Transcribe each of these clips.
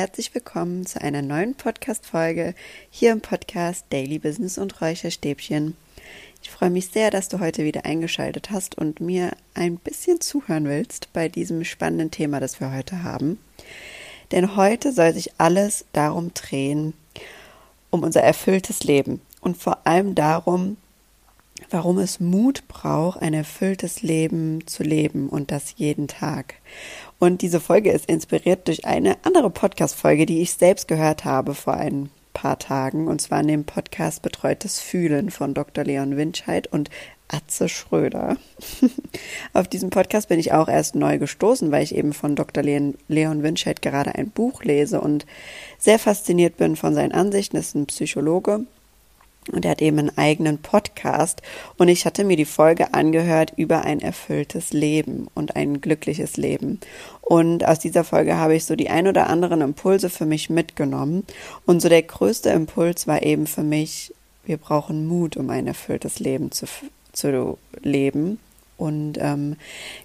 herzlich willkommen zu einer neuen Podcast-Folge hier im Podcast Daily Business und Räucherstäbchen. Ich freue mich sehr, dass du heute wieder eingeschaltet hast und mir ein bisschen zuhören willst bei diesem spannenden Thema, das wir heute haben. Denn heute soll sich alles darum drehen, um unser erfülltes Leben und vor allem darum, warum es Mut braucht, ein erfülltes Leben zu leben und das jeden Tag. Und diese Folge ist inspiriert durch eine andere Podcast-Folge, die ich selbst gehört habe vor ein paar Tagen, und zwar in dem Podcast Betreutes Fühlen von Dr. Leon Winscheid und Atze Schröder. Auf diesem Podcast bin ich auch erst neu gestoßen, weil ich eben von Dr. Leon, Leon Winscheid gerade ein Buch lese und sehr fasziniert bin von seinen Ansichten. Er ist ein Psychologe und er hat eben einen eigenen Podcast. Und ich hatte mir die Folge angehört über ein erfülltes Leben und ein glückliches Leben. Und aus dieser Folge habe ich so die ein oder anderen Impulse für mich mitgenommen. Und so der größte Impuls war eben für mich, wir brauchen Mut, um ein erfülltes Leben zu, zu leben. Und ähm,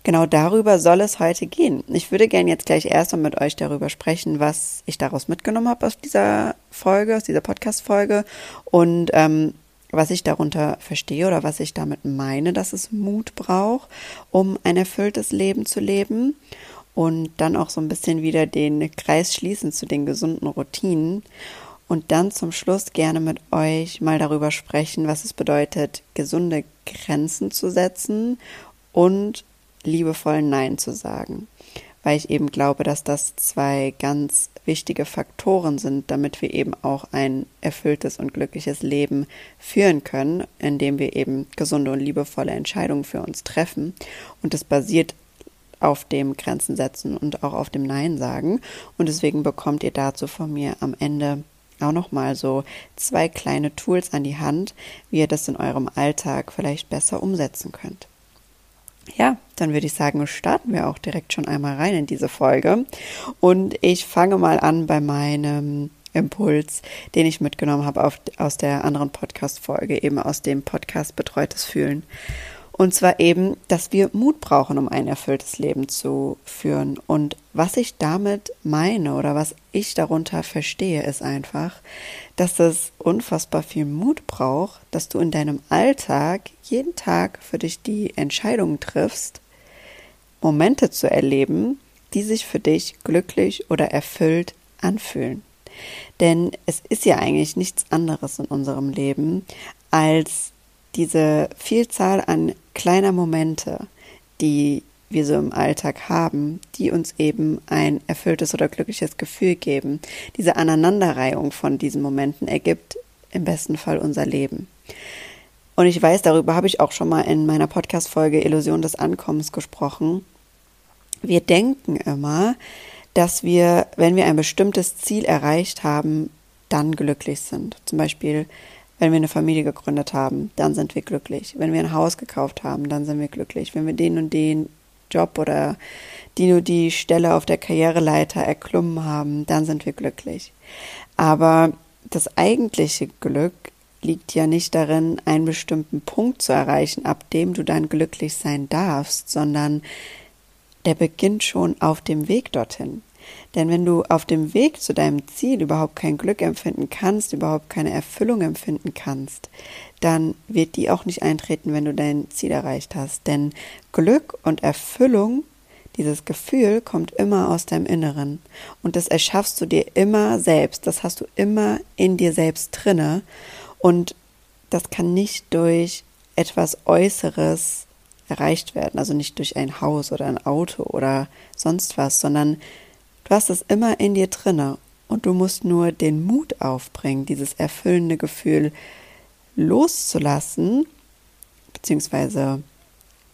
genau darüber soll es heute gehen. Ich würde gerne jetzt gleich erst mal mit euch darüber sprechen, was ich daraus mitgenommen habe aus dieser Folge, aus dieser Podcast-Folge. Und ähm, was ich darunter verstehe oder was ich damit meine, dass es Mut braucht, um ein erfülltes Leben zu leben. Und dann auch so ein bisschen wieder den Kreis schließen zu den gesunden Routinen. Und dann zum Schluss gerne mit euch mal darüber sprechen, was es bedeutet, gesunde Grenzen zu setzen und liebevoll Nein zu sagen, weil ich eben glaube, dass das zwei ganz wichtige Faktoren sind, damit wir eben auch ein erfülltes und glückliches Leben führen können, indem wir eben gesunde und liebevolle Entscheidungen für uns treffen. Und das basiert auf dem Grenzen setzen und auch auf dem Nein sagen. Und deswegen bekommt ihr dazu von mir am Ende auch nochmal so zwei kleine Tools an die Hand, wie ihr das in eurem Alltag vielleicht besser umsetzen könnt. Ja, dann würde ich sagen, starten wir auch direkt schon einmal rein in diese Folge. Und ich fange mal an bei meinem Impuls, den ich mitgenommen habe auf, aus der anderen Podcast-Folge, eben aus dem Podcast Betreutes Fühlen. Und zwar eben, dass wir Mut brauchen, um ein erfülltes Leben zu führen. Und was ich damit meine oder was ich darunter verstehe, ist einfach, dass es unfassbar viel Mut braucht, dass du in deinem Alltag jeden Tag für dich die Entscheidung triffst, Momente zu erleben, die sich für dich glücklich oder erfüllt anfühlen. Denn es ist ja eigentlich nichts anderes in unserem Leben als diese Vielzahl an kleiner Momente, die wir so im Alltag haben, die uns eben ein erfülltes oder glückliches Gefühl geben. Diese Aneinanderreihung von diesen Momenten ergibt im besten Fall unser Leben. Und ich weiß, darüber habe ich auch schon mal in meiner Podcast-Folge Illusion des Ankommens gesprochen. Wir denken immer, dass wir, wenn wir ein bestimmtes Ziel erreicht haben, dann glücklich sind. Zum Beispiel, wenn wir eine Familie gegründet haben, dann sind wir glücklich. Wenn wir ein Haus gekauft haben, dann sind wir glücklich. Wenn wir den und den Job oder die und die Stelle auf der Karriereleiter erklommen haben, dann sind wir glücklich. Aber das eigentliche Glück liegt ja nicht darin, einen bestimmten Punkt zu erreichen, ab dem du dann glücklich sein darfst, sondern der beginnt schon auf dem Weg dorthin. Denn wenn du auf dem Weg zu deinem Ziel überhaupt kein Glück empfinden kannst, überhaupt keine Erfüllung empfinden kannst, dann wird die auch nicht eintreten, wenn du dein Ziel erreicht hast. Denn Glück und Erfüllung, dieses Gefühl kommt immer aus deinem Inneren. Und das erschaffst du dir immer selbst. Das hast du immer in dir selbst drinne. Und das kann nicht durch etwas Äußeres erreicht werden. Also nicht durch ein Haus oder ein Auto oder sonst was, sondern Du hast es immer in dir drinne und du musst nur den Mut aufbringen, dieses erfüllende Gefühl loszulassen, beziehungsweise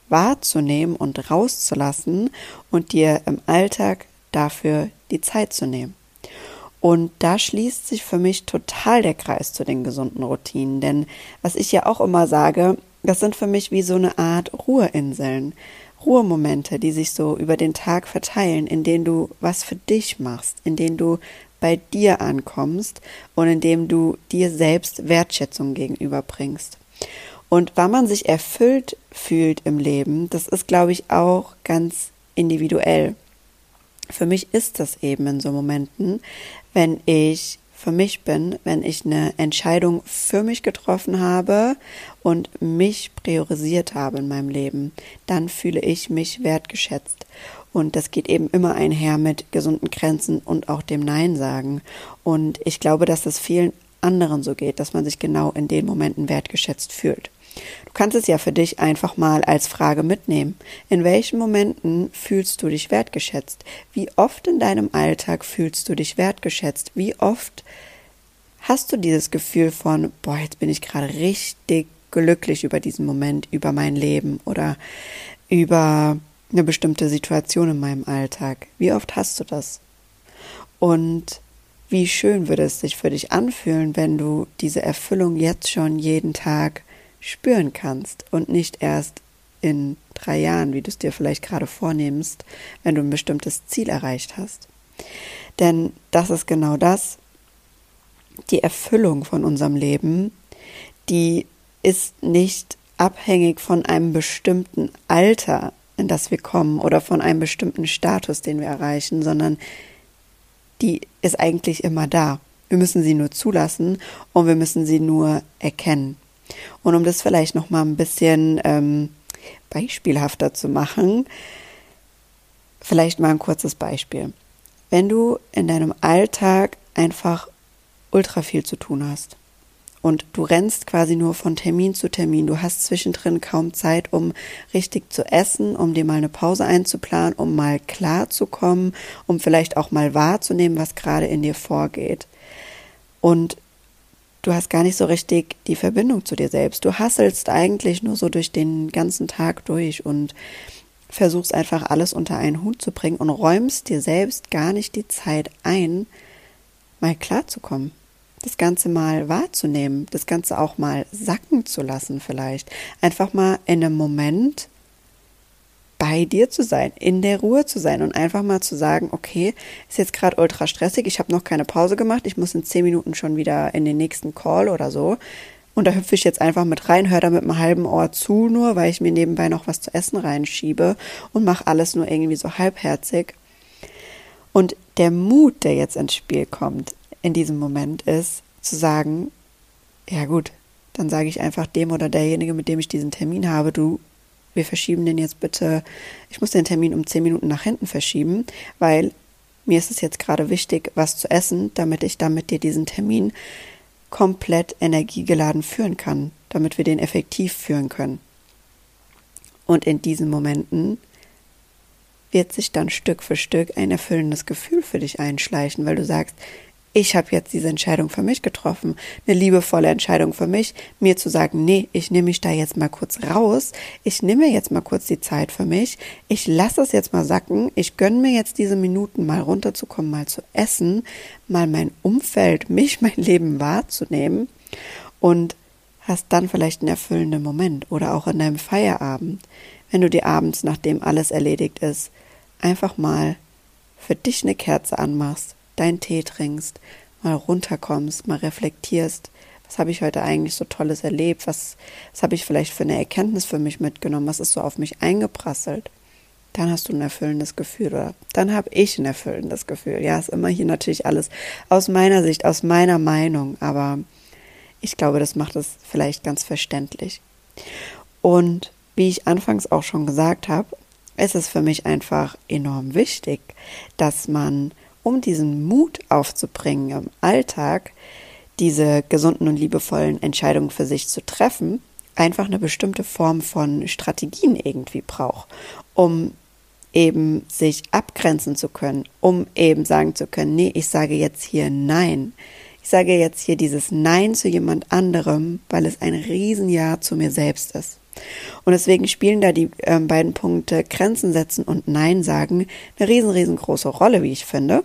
wahrzunehmen und rauszulassen und dir im Alltag dafür die Zeit zu nehmen. Und da schließt sich für mich total der Kreis zu den gesunden Routinen, denn was ich ja auch immer sage, das sind für mich wie so eine Art Ruheinseln. Ruhemomente, die sich so über den Tag verteilen, in denen du was für dich machst, in denen du bei dir ankommst und in dem du dir selbst Wertschätzung gegenüberbringst. Und wann man sich erfüllt fühlt im Leben, das ist, glaube ich, auch ganz individuell. für mich ist das eben in so Momenten, wenn ich für mich bin, wenn ich eine Entscheidung für mich getroffen habe und mich priorisiert habe in meinem Leben, dann fühle ich mich wertgeschätzt. Und das geht eben immer einher mit gesunden Grenzen und auch dem Nein sagen. Und ich glaube, dass es vielen anderen so geht, dass man sich genau in den Momenten wertgeschätzt fühlt. Du kannst es ja für dich einfach mal als Frage mitnehmen. In welchen Momenten fühlst du dich wertgeschätzt? Wie oft in deinem Alltag fühlst du dich wertgeschätzt? Wie oft hast du dieses Gefühl von, boah, jetzt bin ich gerade richtig glücklich über diesen Moment, über mein Leben oder über eine bestimmte Situation in meinem Alltag? Wie oft hast du das? Und wie schön würde es sich für dich anfühlen, wenn du diese Erfüllung jetzt schon jeden Tag spüren kannst und nicht erst in drei Jahren, wie du es dir vielleicht gerade vornimmst, wenn du ein bestimmtes Ziel erreicht hast. Denn das ist genau das, die Erfüllung von unserem Leben, die ist nicht abhängig von einem bestimmten Alter, in das wir kommen oder von einem bestimmten Status, den wir erreichen, sondern die ist eigentlich immer da. Wir müssen sie nur zulassen und wir müssen sie nur erkennen. Und um das vielleicht noch mal ein bisschen ähm, beispielhafter zu machen, vielleicht mal ein kurzes Beispiel. Wenn du in deinem Alltag einfach ultra viel zu tun hast und du rennst quasi nur von Termin zu Termin. Du hast zwischendrin kaum Zeit, um richtig zu essen, um dir mal eine Pause einzuplanen, um mal klar zu kommen, um vielleicht auch mal wahrzunehmen, was gerade in dir vorgeht. Und du hast gar nicht so richtig die Verbindung zu dir selbst. Du hasselst eigentlich nur so durch den ganzen Tag durch und versuchst einfach alles unter einen Hut zu bringen und räumst dir selbst gar nicht die Zeit ein, mal klarzukommen. Das Ganze mal wahrzunehmen, das Ganze auch mal sacken zu lassen vielleicht. Einfach mal in einem Moment bei dir zu sein, in der Ruhe zu sein und einfach mal zu sagen, okay, ist jetzt gerade ultra stressig, ich habe noch keine Pause gemacht, ich muss in zehn Minuten schon wieder in den nächsten Call oder so. Und da hüpfe ich jetzt einfach mit rein, höre da mit einem halben Ohr zu, nur weil ich mir nebenbei noch was zu essen reinschiebe und mache alles nur irgendwie so halbherzig. Und der Mut, der jetzt ins Spiel kommt in diesem Moment, ist zu sagen, ja gut, dann sage ich einfach dem oder derjenige, mit dem ich diesen Termin habe, du wir verschieben den jetzt bitte, ich muss den Termin um zehn Minuten nach hinten verschieben, weil mir ist es jetzt gerade wichtig, was zu essen, damit ich damit dir diesen Termin komplett energiegeladen führen kann, damit wir den effektiv führen können. Und in diesen Momenten wird sich dann Stück für Stück ein erfüllendes Gefühl für dich einschleichen, weil du sagst, ich habe jetzt diese Entscheidung für mich getroffen, eine liebevolle Entscheidung für mich, mir zu sagen, nee, ich nehme mich da jetzt mal kurz raus, ich nehme jetzt mal kurz die Zeit für mich, ich lasse es jetzt mal sacken, ich gönne mir jetzt diese Minuten mal runterzukommen, mal zu essen, mal mein Umfeld, mich, mein Leben wahrzunehmen. Und hast dann vielleicht einen erfüllenden Moment oder auch in deinem Feierabend, wenn du dir abends, nachdem alles erledigt ist, einfach mal für dich eine Kerze anmachst, deinen Tee trinkst, mal runterkommst, mal reflektierst, was habe ich heute eigentlich so Tolles erlebt, was, was habe ich vielleicht für eine Erkenntnis für mich mitgenommen, was ist so auf mich eingeprasselt, dann hast du ein erfüllendes Gefühl oder dann habe ich ein erfüllendes Gefühl. Ja, ist immer hier natürlich alles aus meiner Sicht, aus meiner Meinung, aber ich glaube, das macht es vielleicht ganz verständlich. Und wie ich anfangs auch schon gesagt habe, ist es für mich einfach enorm wichtig, dass man um diesen Mut aufzubringen im Alltag, diese gesunden und liebevollen Entscheidungen für sich zu treffen, einfach eine bestimmte Form von Strategien irgendwie braucht, um eben sich abgrenzen zu können, um eben sagen zu können, nee, ich sage jetzt hier Nein. Ich sage jetzt hier dieses Nein zu jemand anderem, weil es ein Riesenjahr zu mir selbst ist. Und deswegen spielen da die äh, beiden Punkte Grenzen setzen und Nein sagen eine riesen, riesengroße Rolle, wie ich finde.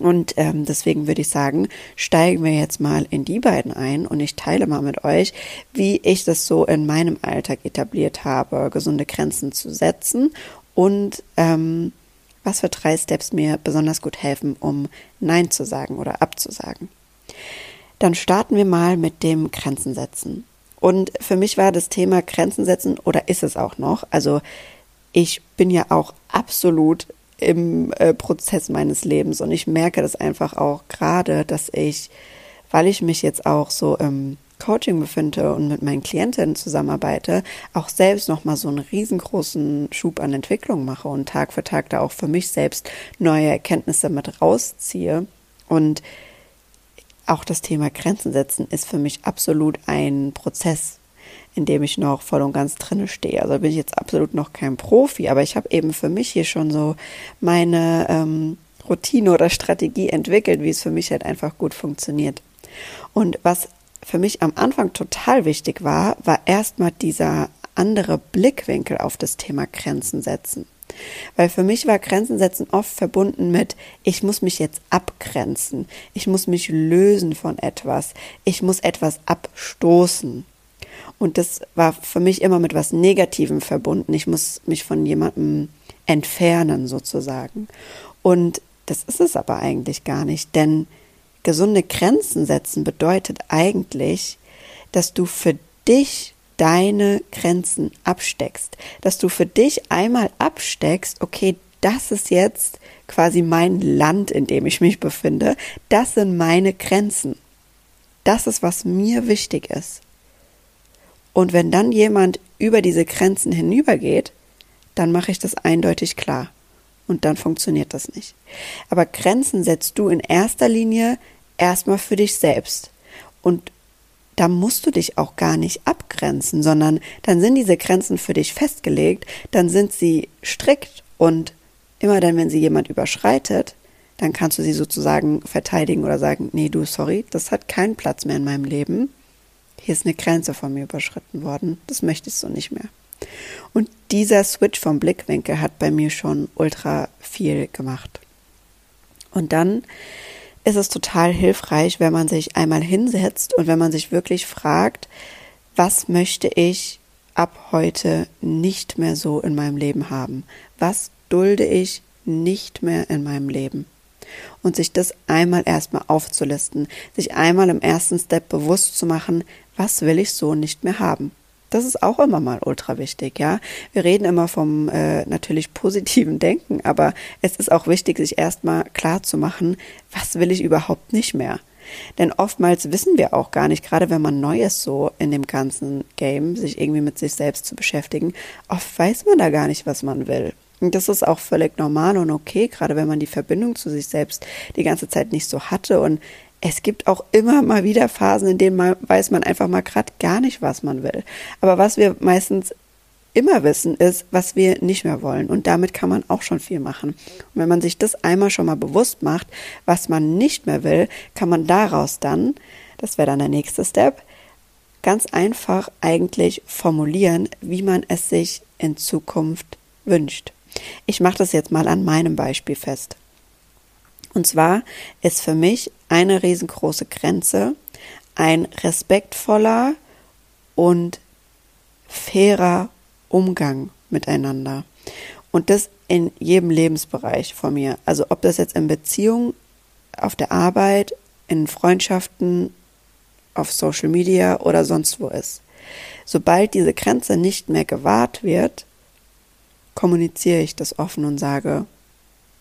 Und ähm, deswegen würde ich sagen, steigen wir jetzt mal in die beiden ein und ich teile mal mit euch, wie ich das so in meinem Alltag etabliert habe, gesunde Grenzen zu setzen und ähm, was für drei Steps mir besonders gut helfen, um Nein zu sagen oder abzusagen. Dann starten wir mal mit dem Grenzen setzen. Und für mich war das Thema Grenzen setzen oder ist es auch noch. Also ich bin ja auch absolut im äh, Prozess meines Lebens. Und ich merke das einfach auch gerade, dass ich, weil ich mich jetzt auch so im Coaching befinde und mit meinen Klientinnen zusammenarbeite, auch selbst nochmal so einen riesengroßen Schub an Entwicklung mache und Tag für Tag da auch für mich selbst neue Erkenntnisse mit rausziehe. Und auch das Thema Grenzen setzen ist für mich absolut ein Prozess, in dem ich noch voll und ganz drinne stehe. Also bin ich jetzt absolut noch kein Profi, aber ich habe eben für mich hier schon so meine ähm, Routine oder Strategie entwickelt, wie es für mich halt einfach gut funktioniert. Und was für mich am Anfang total wichtig war, war erstmal dieser andere Blickwinkel auf das Thema Grenzen setzen. Weil für mich war Grenzen setzen oft verbunden mit, ich muss mich jetzt abgrenzen, ich muss mich lösen von etwas, ich muss etwas abstoßen. Und das war für mich immer mit was Negativem verbunden. Ich muss mich von jemandem entfernen sozusagen. Und das ist es aber eigentlich gar nicht, denn gesunde Grenzen setzen bedeutet eigentlich, dass du für dich deine Grenzen absteckst, dass du für dich einmal absteckst, okay, das ist jetzt quasi mein Land, in dem ich mich befinde, das sind meine Grenzen. Das ist, was mir wichtig ist. Und wenn dann jemand über diese Grenzen hinübergeht, dann mache ich das eindeutig klar. Und dann funktioniert das nicht. Aber Grenzen setzt du in erster Linie erstmal für dich selbst. Und da musst du dich auch gar nicht abgrenzen, sondern dann sind diese Grenzen für dich festgelegt, dann sind sie strikt und immer dann, wenn sie jemand überschreitet, dann kannst du sie sozusagen verteidigen oder sagen, nee, du, sorry, das hat keinen Platz mehr in meinem Leben hier ist eine Grenze von mir überschritten worden, das möchte ich so nicht mehr. Und dieser Switch vom Blickwinkel hat bei mir schon ultra viel gemacht. Und dann ist es total hilfreich, wenn man sich einmal hinsetzt und wenn man sich wirklich fragt, was möchte ich ab heute nicht mehr so in meinem Leben haben? Was dulde ich nicht mehr in meinem Leben? Und sich das einmal erstmal aufzulisten, sich einmal im ersten Step bewusst zu machen, was will ich so nicht mehr haben. Das ist auch immer mal ultra wichtig, ja. Wir reden immer vom äh, natürlich positiven Denken, aber es ist auch wichtig, sich erstmal klar zu machen, was will ich überhaupt nicht mehr. Denn oftmals wissen wir auch gar nicht, gerade wenn man neu ist so in dem ganzen Game, sich irgendwie mit sich selbst zu beschäftigen, oft weiß man da gar nicht, was man will. Und das ist auch völlig normal und okay, gerade wenn man die Verbindung zu sich selbst die ganze Zeit nicht so hatte und es gibt auch immer mal wieder Phasen, in denen man weiß man einfach mal gerade gar nicht, was man will. Aber was wir meistens immer wissen, ist, was wir nicht mehr wollen. Und damit kann man auch schon viel machen. Und wenn man sich das einmal schon mal bewusst macht, was man nicht mehr will, kann man daraus dann, das wäre dann der nächste Step, ganz einfach eigentlich formulieren, wie man es sich in Zukunft wünscht. Ich mache das jetzt mal an meinem Beispiel fest. Und zwar ist für mich eine riesengroße Grenze ein respektvoller und fairer Umgang miteinander. Und das in jedem Lebensbereich von mir. Also ob das jetzt in Beziehungen, auf der Arbeit, in Freundschaften, auf Social Media oder sonst wo ist. Sobald diese Grenze nicht mehr gewahrt wird, kommuniziere ich das offen und sage,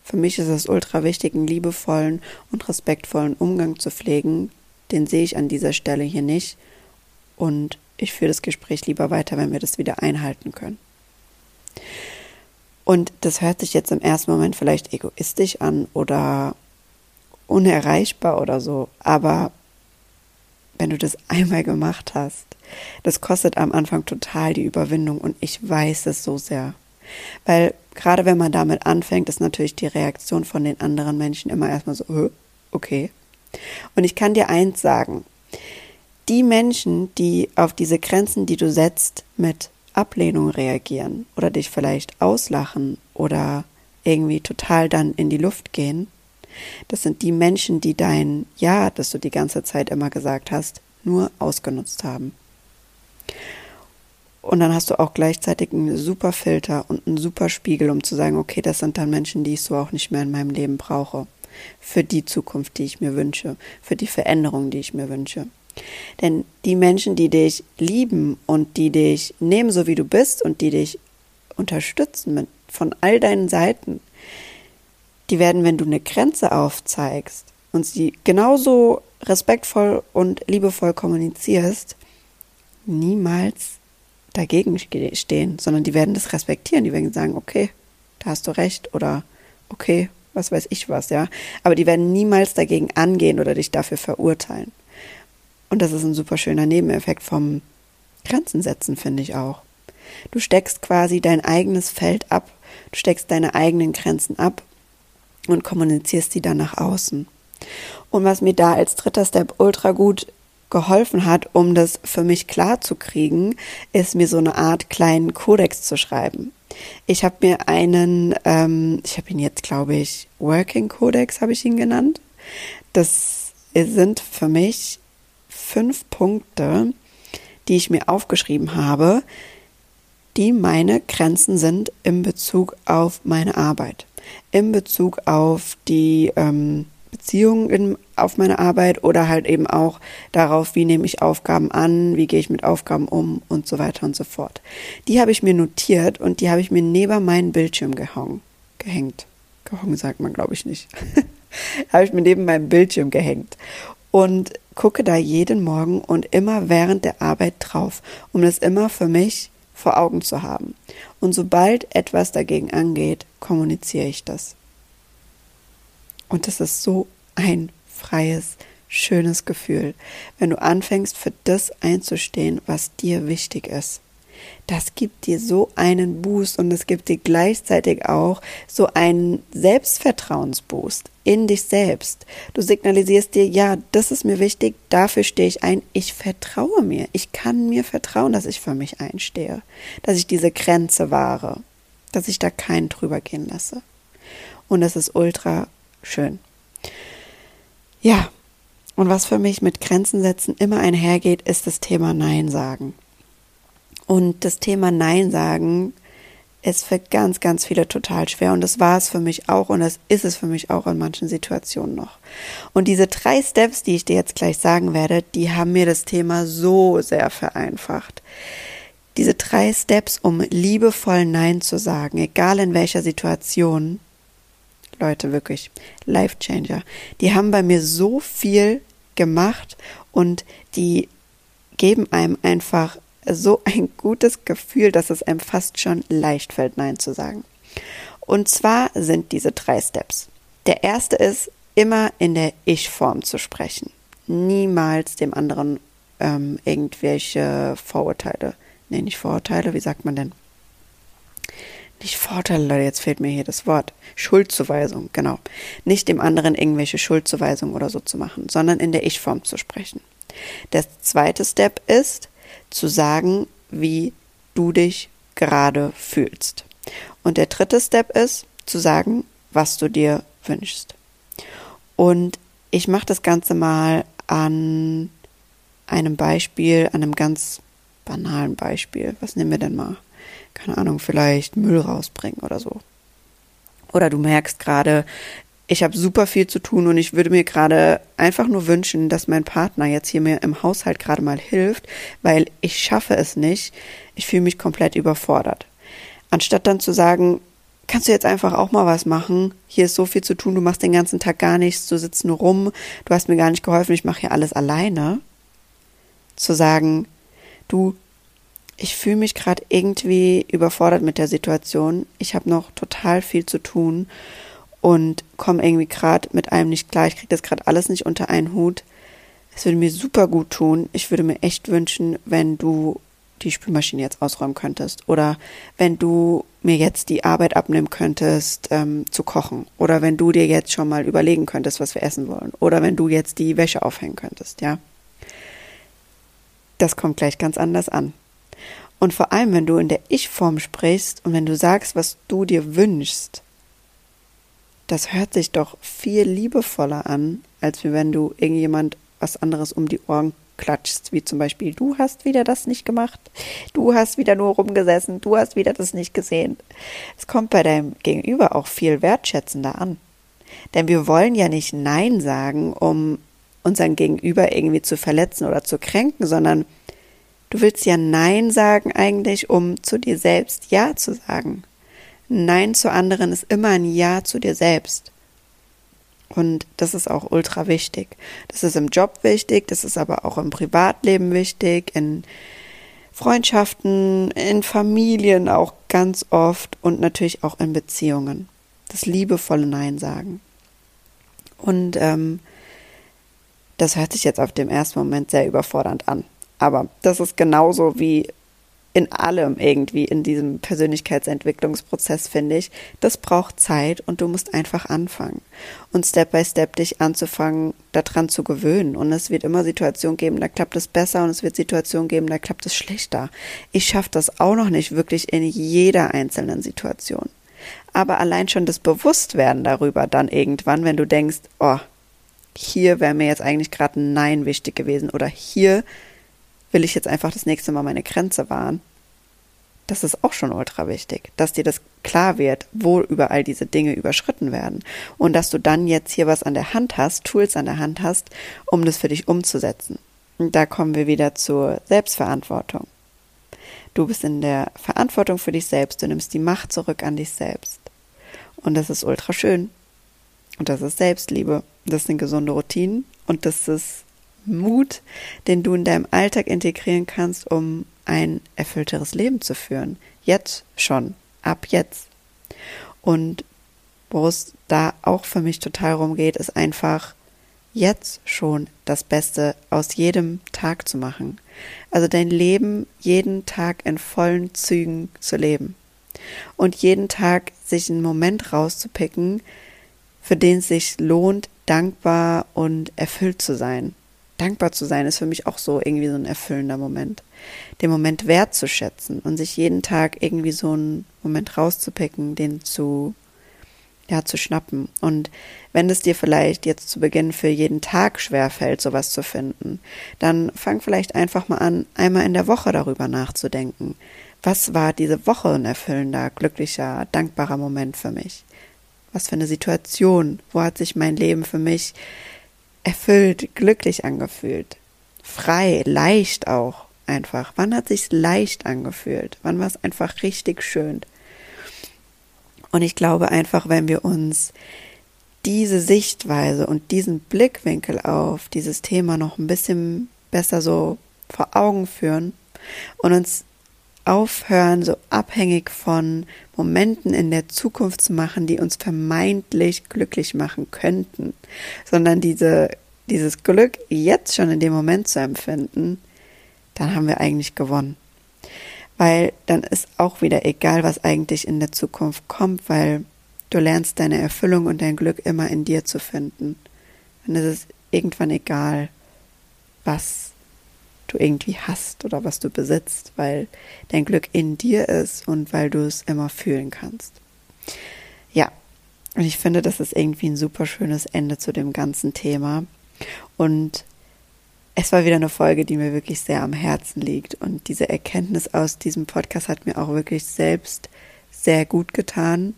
für mich ist es ultra wichtig, einen liebevollen und respektvollen Umgang zu pflegen. Den sehe ich an dieser Stelle hier nicht. Und ich führe das Gespräch lieber weiter, wenn wir das wieder einhalten können. Und das hört sich jetzt im ersten Moment vielleicht egoistisch an oder unerreichbar oder so, aber wenn du das einmal gemacht hast, das kostet am Anfang total die Überwindung und ich weiß es so sehr. Weil gerade wenn man damit anfängt, ist natürlich die Reaktion von den anderen Menschen immer erstmal so, okay. Und ich kann dir eins sagen, die Menschen, die auf diese Grenzen, die du setzt, mit Ablehnung reagieren oder dich vielleicht auslachen oder irgendwie total dann in die Luft gehen, das sind die Menschen, die dein Ja, das du die ganze Zeit immer gesagt hast, nur ausgenutzt haben. Und dann hast du auch gleichzeitig einen super Filter und einen super Spiegel, um zu sagen, okay, das sind dann Menschen, die ich so auch nicht mehr in meinem Leben brauche. Für die Zukunft, die ich mir wünsche, für die Veränderung, die ich mir wünsche. Denn die Menschen, die dich lieben und die dich nehmen, so wie du bist und die dich unterstützen mit, von all deinen Seiten, die werden, wenn du eine Grenze aufzeigst und sie genauso respektvoll und liebevoll kommunizierst, niemals dagegen stehen, sondern die werden das respektieren. Die werden sagen, okay, da hast du recht oder okay, was weiß ich was, ja. Aber die werden niemals dagegen angehen oder dich dafür verurteilen. Und das ist ein super schöner Nebeneffekt vom Grenzen setzen, finde ich auch. Du steckst quasi dein eigenes Feld ab, du steckst deine eigenen Grenzen ab und kommunizierst sie dann nach außen. Und was mir da als dritter Step ultra gut geholfen hat, um das für mich klar zu kriegen, ist mir so eine Art kleinen Kodex zu schreiben. Ich habe mir einen, ähm, ich habe ihn jetzt, glaube ich, Working Codex habe ich ihn genannt. Das sind für mich fünf Punkte, die ich mir aufgeschrieben habe, die meine Grenzen sind in Bezug auf meine Arbeit, in Bezug auf die ähm, Beziehungen in, auf meine Arbeit oder halt eben auch darauf, wie nehme ich Aufgaben an, wie gehe ich mit Aufgaben um und so weiter und so fort. Die habe ich mir notiert und die habe ich mir neben meinen Bildschirm gehängt. Gehängt. Gehongen sagt man, glaube ich, nicht. habe ich mir neben meinem Bildschirm gehängt. Und gucke da jeden Morgen und immer während der Arbeit drauf, um das immer für mich vor Augen zu haben. Und sobald etwas dagegen angeht, kommuniziere ich das. Und das ist so ein freies, schönes Gefühl, wenn du anfängst, für das einzustehen, was dir wichtig ist. Das gibt dir so einen Boost und es gibt dir gleichzeitig auch so einen Selbstvertrauensboost in dich selbst. Du signalisierst dir, ja, das ist mir wichtig, dafür stehe ich ein, ich vertraue mir, ich kann mir vertrauen, dass ich für mich einstehe, dass ich diese Grenze wahre, dass ich da keinen drüber gehen lasse. Und es ist ultra schön. Ja, und was für mich mit Grenzen setzen immer einhergeht, ist das Thema Nein sagen. Und das Thema Nein sagen ist für ganz, ganz viele total schwer. Und das war es für mich auch und das ist es für mich auch in manchen Situationen noch. Und diese drei Steps, die ich dir jetzt gleich sagen werde, die haben mir das Thema so sehr vereinfacht. Diese drei Steps, um liebevoll Nein zu sagen, egal in welcher Situation, Leute, wirklich, Life Changer. Die haben bei mir so viel gemacht und die geben einem einfach so ein gutes Gefühl, dass es einem fast schon leicht fällt, Nein zu sagen. Und zwar sind diese drei Steps. Der erste ist, immer in der Ich-Form zu sprechen. Niemals dem anderen ähm, irgendwelche Vorurteile. Nee, nicht Vorurteile, wie sagt man denn? Nicht Vorteile, jetzt fehlt mir hier das Wort. Schuldzuweisung, genau. Nicht dem anderen irgendwelche Schuldzuweisung oder so zu machen, sondern in der Ich-Form zu sprechen. Der zweite Step ist, zu sagen, wie du dich gerade fühlst. Und der dritte Step ist, zu sagen, was du dir wünschst. Und ich mache das Ganze mal an einem Beispiel, an einem ganz banalen Beispiel. Was nehmen wir denn mal? Keine Ahnung, vielleicht Müll rausbringen oder so. Oder du merkst gerade, ich habe super viel zu tun und ich würde mir gerade einfach nur wünschen, dass mein Partner jetzt hier mir im Haushalt gerade mal hilft, weil ich schaffe es nicht. Ich fühle mich komplett überfordert. Anstatt dann zu sagen, kannst du jetzt einfach auch mal was machen? Hier ist so viel zu tun, du machst den ganzen Tag gar nichts, du sitzt nur rum, du hast mir gar nicht geholfen, ich mache hier alles alleine. Zu sagen, du, ich fühle mich gerade irgendwie überfordert mit der Situation. Ich habe noch total viel zu tun und komme irgendwie gerade mit einem nicht klar. Ich kriege das gerade alles nicht unter einen Hut. Es würde mir super gut tun. Ich würde mir echt wünschen, wenn du die Spülmaschine jetzt ausräumen könntest oder wenn du mir jetzt die Arbeit abnehmen könntest ähm, zu kochen oder wenn du dir jetzt schon mal überlegen könntest, was wir essen wollen oder wenn du jetzt die Wäsche aufhängen könntest, ja. Das kommt gleich ganz anders an. Und vor allem, wenn du in der Ich-Form sprichst und wenn du sagst, was du dir wünschst, das hört sich doch viel liebevoller an, als wenn du irgendjemand was anderes um die Ohren klatschst, wie zum Beispiel, du hast wieder das nicht gemacht, du hast wieder nur rumgesessen, du hast wieder das nicht gesehen. Es kommt bei deinem Gegenüber auch viel wertschätzender an. Denn wir wollen ja nicht Nein sagen, um unseren Gegenüber irgendwie zu verletzen oder zu kränken, sondern Du willst ja Nein sagen eigentlich, um zu dir selbst Ja zu sagen. Nein zu anderen ist immer ein Ja zu dir selbst. Und das ist auch ultra wichtig. Das ist im Job wichtig, das ist aber auch im Privatleben wichtig, in Freundschaften, in Familien auch ganz oft und natürlich auch in Beziehungen. Das liebevolle Nein sagen. Und ähm, das hört sich jetzt auf dem ersten Moment sehr überfordernd an. Aber das ist genauso wie in allem irgendwie in diesem Persönlichkeitsentwicklungsprozess, finde ich. Das braucht Zeit und du musst einfach anfangen. Und Step by Step dich anzufangen, daran zu gewöhnen. Und es wird immer Situationen geben, da klappt es besser und es wird Situationen geben, da klappt es schlechter. Ich schaffe das auch noch nicht wirklich in jeder einzelnen Situation. Aber allein schon das Bewusstwerden darüber dann irgendwann, wenn du denkst, oh, hier wäre mir jetzt eigentlich gerade ein Nein wichtig gewesen oder hier will ich jetzt einfach das nächste Mal meine Grenze wahren. Das ist auch schon ultra wichtig, dass dir das klar wird, wo überall diese Dinge überschritten werden und dass du dann jetzt hier was an der Hand hast, Tools an der Hand hast, um das für dich umzusetzen. Und da kommen wir wieder zur Selbstverantwortung. Du bist in der Verantwortung für dich selbst, du nimmst die Macht zurück an dich selbst. Und das ist ultra schön. Und das ist Selbstliebe. Das sind gesunde Routinen und das ist Mut, den du in deinem Alltag integrieren kannst, um ein erfüllteres Leben zu führen. Jetzt schon, ab jetzt. Und wo es da auch für mich total rumgeht, ist einfach jetzt schon das Beste aus jedem Tag zu machen. Also dein Leben jeden Tag in vollen Zügen zu leben. Und jeden Tag sich einen Moment rauszupicken, für den es sich lohnt, dankbar und erfüllt zu sein dankbar zu sein, ist für mich auch so irgendwie so ein erfüllender Moment. Den Moment wertzuschätzen und sich jeden Tag irgendwie so einen Moment rauszupicken, den zu, ja, zu schnappen. Und wenn es dir vielleicht jetzt zu Beginn für jeden Tag schwerfällt, sowas zu finden, dann fang vielleicht einfach mal an, einmal in der Woche darüber nachzudenken. Was war diese Woche ein erfüllender, glücklicher, dankbarer Moment für mich? Was für eine Situation? Wo hat sich mein Leben für mich erfüllt, glücklich angefühlt. Frei, leicht auch einfach. Wann hat sich's leicht angefühlt? Wann war es einfach richtig schön? Und ich glaube einfach, wenn wir uns diese Sichtweise und diesen Blickwinkel auf dieses Thema noch ein bisschen besser so vor Augen führen und uns aufhören, so abhängig von Momenten in der Zukunft zu machen, die uns vermeintlich glücklich machen könnten, sondern diese, dieses Glück jetzt schon in dem Moment zu empfinden, dann haben wir eigentlich gewonnen. Weil dann ist auch wieder egal, was eigentlich in der Zukunft kommt, weil du lernst deine Erfüllung und dein Glück immer in dir zu finden. Dann ist es irgendwann egal, was du irgendwie hast oder was du besitzt, weil dein Glück in dir ist und weil du es immer fühlen kannst. Ja, und ich finde, das ist irgendwie ein super schönes Ende zu dem ganzen Thema. Und es war wieder eine Folge, die mir wirklich sehr am Herzen liegt. Und diese Erkenntnis aus diesem Podcast hat mir auch wirklich selbst sehr gut getan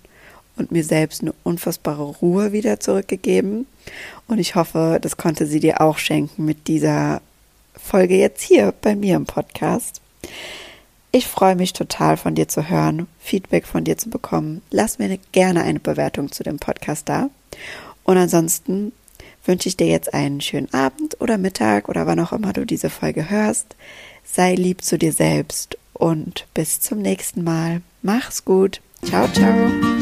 und mir selbst eine unfassbare Ruhe wieder zurückgegeben. Und ich hoffe, das konnte sie dir auch schenken mit dieser Folge jetzt hier bei mir im Podcast. Ich freue mich total von dir zu hören, Feedback von dir zu bekommen. Lass mir gerne eine Bewertung zu dem Podcast da. Und ansonsten wünsche ich dir jetzt einen schönen Abend oder Mittag oder wann auch immer du diese Folge hörst. Sei lieb zu dir selbst und bis zum nächsten Mal. Mach's gut. Ciao, ciao.